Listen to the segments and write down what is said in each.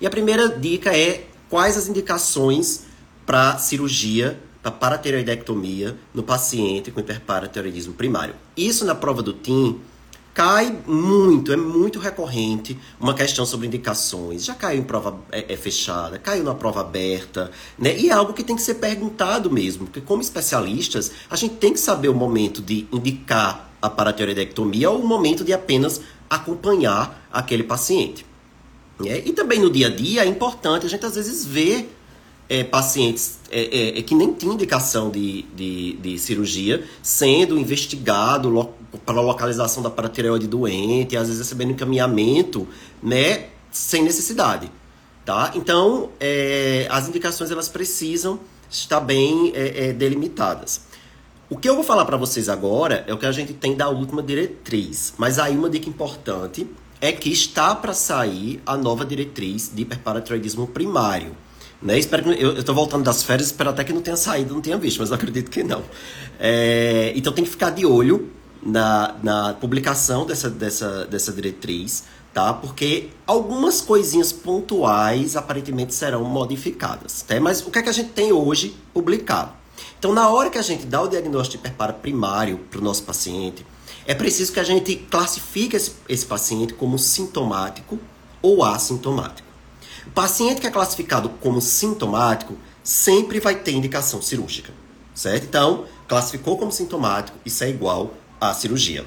E a primeira dica é quais as indicações para cirurgia para paratireoidectomia no paciente com hiperparatiroidismo primário. Isso na prova do TIM cai muito, é muito recorrente uma questão sobre indicações. Já caiu em prova é, é, fechada, caiu na prova aberta, né? E é algo que tem que ser perguntado mesmo, porque como especialistas, a gente tem que saber o momento de indicar a paratireoidectomia ou o momento de apenas acompanhar aquele paciente. Né? E também no dia a dia é importante a gente às vezes ver é, pacientes é, é, é, que nem tinham indicação de, de, de cirurgia sendo investigado lo, para localização da paratireoide doente, às vezes recebendo encaminhamento, né, sem necessidade, tá? Então, é, as indicações elas precisam estar bem é, delimitadas. O que eu vou falar para vocês agora é o que a gente tem da última diretriz, mas aí uma dica importante é que está para sair a nova diretriz de hiperparatiroidismo primário. Né? Espero que, eu estou voltando das férias, espero até que não tenha saído, não tenha visto, mas acredito que não. É, então tem que ficar de olho na, na publicação dessa, dessa, dessa diretriz, tá? Porque algumas coisinhas pontuais aparentemente serão modificadas, tá? Mas o que é que a gente tem hoje publicado? Então, na hora que a gente dá o diagnóstico de hiperpara primário para o nosso paciente, é preciso que a gente classifique esse, esse paciente como sintomático ou assintomático. O paciente que é classificado como sintomático sempre vai ter indicação cirúrgica, certo? Então, classificou como sintomático, isso é igual à cirurgia.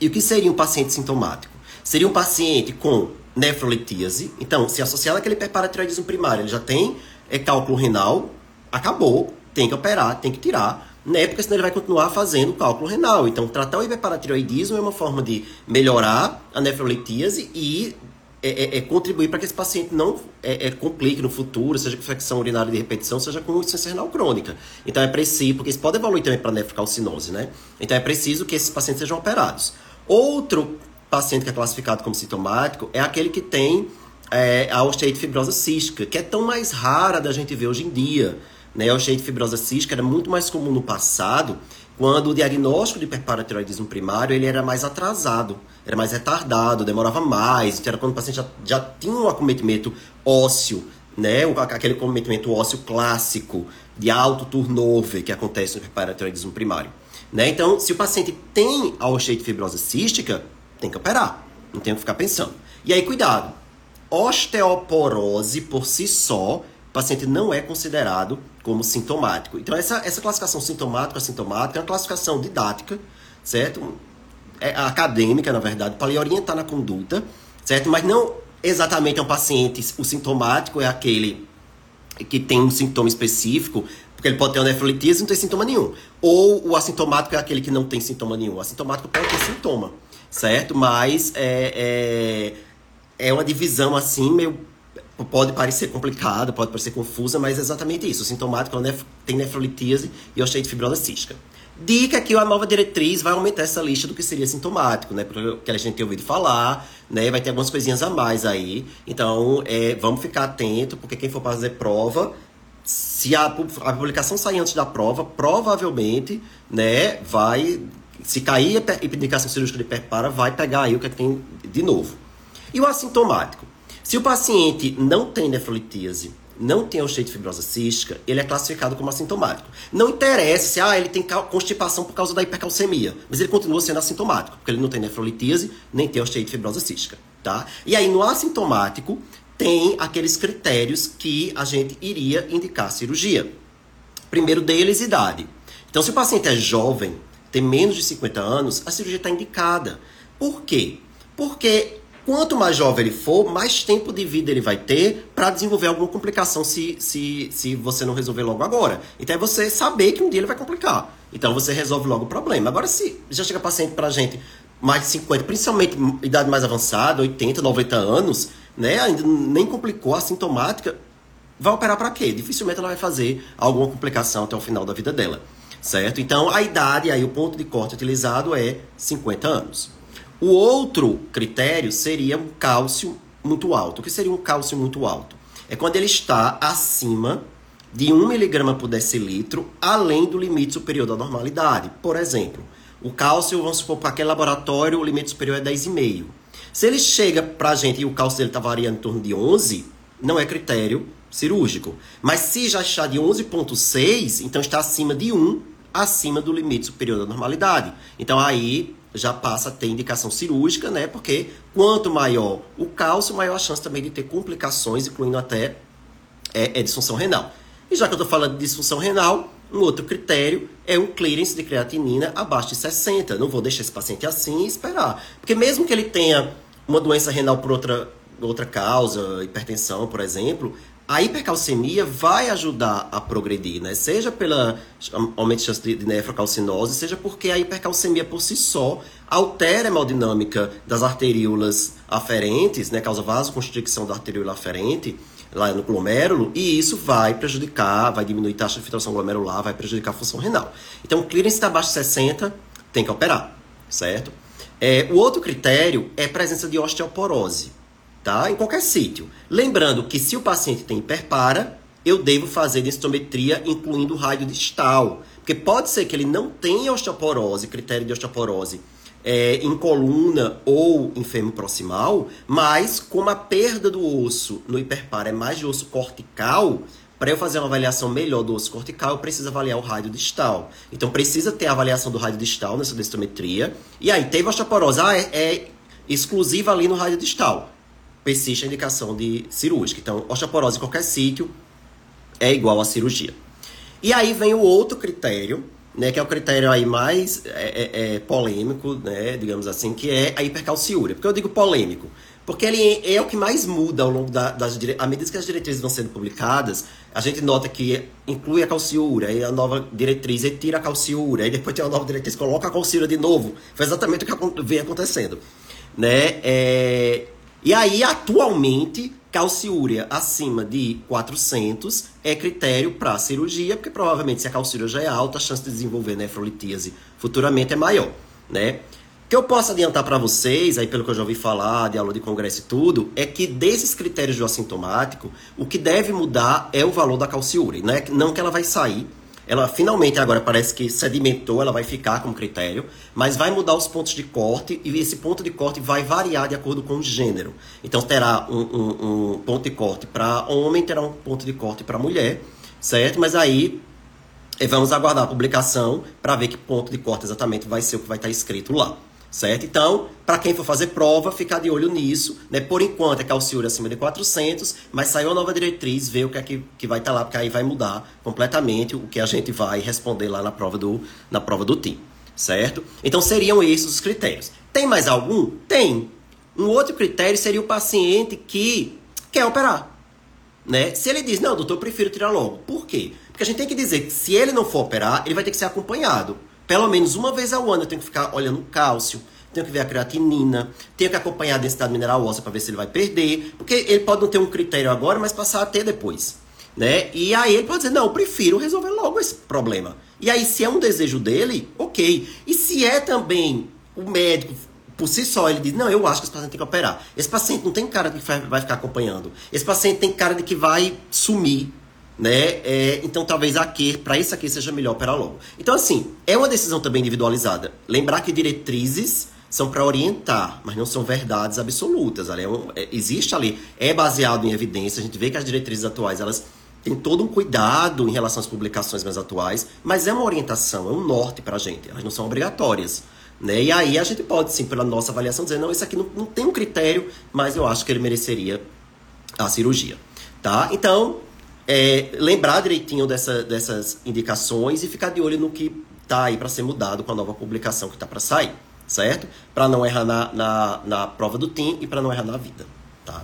E o que seria um paciente sintomático? Seria um paciente com nefrolitíase. Então, se associado àquele hiperparatiroidismo primário, ele já tem é, cálculo renal, acabou, tem que operar, tem que tirar, né? Porque senão ele vai continuar fazendo cálculo renal. Então, tratar o hiperparatiroidismo é uma forma de melhorar a nefrolitíase e é, é, é contribuir para que esse paciente não é, é, complique no futuro, seja com infecção urinária de repetição, seja com insuficiência renal crônica. Então é preciso, porque isso pode evoluir também para nefrocalcinose, né? Então é preciso que esses pacientes sejam operados. Outro paciente que é classificado como sintomático é aquele que tem é, a osteite fibrosa cística, que é tão mais rara da gente ver hoje em dia. Né? A osteite fibrosa cística era muito mais comum no passado, quando o diagnóstico de hiperparatiroidismo primário ele era mais atrasado era mais retardado, demorava mais, então era quando o paciente já, já tinha um acometimento ósseo, né? aquele acometimento ósseo clássico de alto turnover que acontece no hiperparatiroidismo primário. Né? Então, se o paciente tem a osteite fibrosa cística, tem que operar, não tem que ficar pensando. E aí, cuidado, osteoporose por si só, o paciente não é considerado como sintomático. Então, essa, essa classificação sintomático-assintomática é uma classificação didática, certo? é, acadêmica, na verdade, para lhe orientar na conduta, certo? Mas não exatamente é um paciente, o sintomático é aquele que tem um sintoma específico, porque ele pode ter uma nefrolitíase e não tem sintoma nenhum. Ou o assintomático é aquele que não tem sintoma nenhum. O assintomático pode ter sintoma, certo? Mas é, é, é uma divisão assim, meio. Pode parecer complicada, pode parecer confusa, mas é exatamente isso. O sintomático é tem nefrolitíase e osteite fibrosa cística. Dica que a nova diretriz vai aumentar essa lista do que seria sintomático, né? Porque a gente tem ouvido falar, né? Vai ter algumas coisinhas a mais aí. Então, é, vamos ficar atento, porque quem for fazer prova, se a, a publicação sair antes da prova, provavelmente, né? Vai, se cair a indicação cirúrgica de perpara, vai pegar aí o que, é que tem de novo. E o assintomático? Se o paciente não tem nefrolitíase, não tem osteite fibrosa cística, ele é classificado como assintomático. Não interessa se ah, ele tem constipação por causa da hipercalcemia, mas ele continua sendo assintomático, porque ele não tem nefrolitíase, nem tem osteite fibrosa cística, tá? E aí no assintomático tem aqueles critérios que a gente iria indicar cirurgia. Primeiro deles, idade. Então, se o paciente é jovem, tem menos de 50 anos, a cirurgia está indicada. Por quê? Porque Quanto mais jovem ele for, mais tempo de vida ele vai ter para desenvolver alguma complicação se, se, se você não resolver logo agora. Então é você saber que um dia ele vai complicar. Então você resolve logo o problema. Agora, se já chega paciente pra gente mais de 50, principalmente idade mais avançada, 80, 90 anos, né? Ainda nem complicou, assintomática, vai operar para quê? Dificilmente ela vai fazer alguma complicação até o final da vida dela. Certo? Então a idade, aí o ponto de corte utilizado é 50 anos. O outro critério seria um cálcio muito alto. O que seria um cálcio muito alto? É quando ele está acima de 1 miligrama por decilitro, além do limite superior da normalidade. Por exemplo, o cálcio, vamos supor, para aquele laboratório, o limite superior é 10,5. Se ele chega para a gente e o cálcio dele está variando em torno de 11, não é critério cirúrgico. Mas se já está de 11,6, então está acima de 1, acima do limite superior da normalidade. Então aí já passa a ter indicação cirúrgica, né? Porque quanto maior o cálcio, maior a chance também de ter complicações, incluindo até é, é disfunção renal. E já que eu estou falando de disfunção renal, um outro critério é um clearance de creatinina abaixo de 60. Não vou deixar esse paciente assim e esperar. Porque mesmo que ele tenha uma doença renal por outra, outra causa, hipertensão, por exemplo, a hipercalcemia vai ajudar a progredir, né? Seja pela aumento de chance de nefrocalcinose, seja porque a hipercalcemia por si só altera a hemodinâmica das arteríolas aferentes, né? Causa vasoconstricção da arteríola aferente lá no glomérulo, e isso vai prejudicar, vai diminuir a taxa de filtração glomerular, vai prejudicar a função renal. Então, o clearance está abaixo de 60, tem que operar, certo? É, o outro critério é a presença de osteoporose, tá? Em qualquer sítio. Lembrando que se o paciente tem hiperpara, eu devo fazer densitometria incluindo o raio distal, porque pode ser que ele não tenha osteoporose, critério de osteoporose, é, em coluna ou em fêmur proximal, mas como a perda do osso no hiperpara é mais de osso cortical, para eu fazer uma avaliação melhor do osso cortical, eu preciso avaliar o rádio distal. Então precisa ter a avaliação do rádio distal nessa densitometria. E aí, teve osteoporose, ah, é, é exclusiva ali no rádio distal. Persiste a indicação de cirúrgica. Então, osteoporose em qualquer sítio é igual a cirurgia. E aí vem o outro critério, né, que é o critério aí mais é, é, é, polêmico, né, digamos assim, que é a hipercalciúria. Por que eu digo polêmico? Porque ele é o que mais muda ao longo da, das à medida que as diretrizes vão sendo publicadas, a gente nota que inclui a calciúria, aí a nova diretriz retira a calciúria, aí depois tem uma nova diretriz coloca a calciúria de novo. Foi exatamente o que vem acontecendo, né? É, e aí atualmente calciúria acima de 400 é critério para cirurgia, porque provavelmente se a calciúria já é alta, a chance de desenvolver nefrolitíase futuramente é maior, né? O que eu posso adiantar para vocês, aí pelo que eu já ouvi falar, de aula de congresso e tudo, é que desses critérios do assintomático, o que deve mudar é o valor da calciúria, né? Não que ela vai sair, ela finalmente agora parece que sedimentou, ela vai ficar como critério, mas vai mudar os pontos de corte e esse ponto de corte vai variar de acordo com o gênero. Então terá um, um, um ponto de corte para homem, terá um ponto de corte para mulher, certo? Mas aí eh, vamos aguardar a publicação para ver que ponto de corte exatamente vai ser o que vai estar escrito lá certo? Então, para quem for fazer prova, ficar de olho nisso, né? Por enquanto é calciúria acima de 400, mas saiu a nova diretriz, vê o que é que, que vai estar tá lá, porque aí vai mudar completamente o que a gente vai responder lá na prova do, na prova do TIM, certo? Então, seriam esses os critérios. Tem mais algum? Tem. Um outro critério seria o paciente que quer operar, né? Se ele diz, não, doutor, eu prefiro tirar logo. Por quê? Porque a gente tem que dizer que se ele não for operar, ele vai ter que ser acompanhado. Pelo menos uma vez ao ano eu tenho que ficar olhando o cálcio, tenho que ver a creatinina, tenho que acompanhar a densidade mineral óssea para ver se ele vai perder, porque ele pode não ter um critério agora, mas passar a ter depois. Né? E aí ele pode dizer, não, eu prefiro resolver logo esse problema. E aí, se é um desejo dele, ok. E se é também o médico, por si só, ele diz, não, eu acho que esse paciente tem que operar. Esse paciente não tem cara de que vai ficar acompanhando. Esse paciente tem cara de que vai sumir né? É, então talvez aqui, para isso aqui seja melhor operar logo. Então assim, é uma decisão também individualizada. Lembrar que diretrizes são para orientar, mas não são verdades absolutas. Ali é um, é, existe ali, é baseado em evidência. A gente vê que as diretrizes atuais elas têm todo um cuidado em relação às publicações mais atuais, mas é uma orientação, é um norte para a gente. Elas não são obrigatórias. Né? E aí a gente pode, sim, pela nossa avaliação, dizer, não, isso aqui não, não tem um critério, mas eu acho que ele mereceria a cirurgia. Tá? Então, é, lembrar direitinho dessa, dessas indicações e ficar de olho no que está aí para ser mudado com a nova publicação que está para sair, certo? Para não errar na, na, na prova do TIM e para não errar na vida.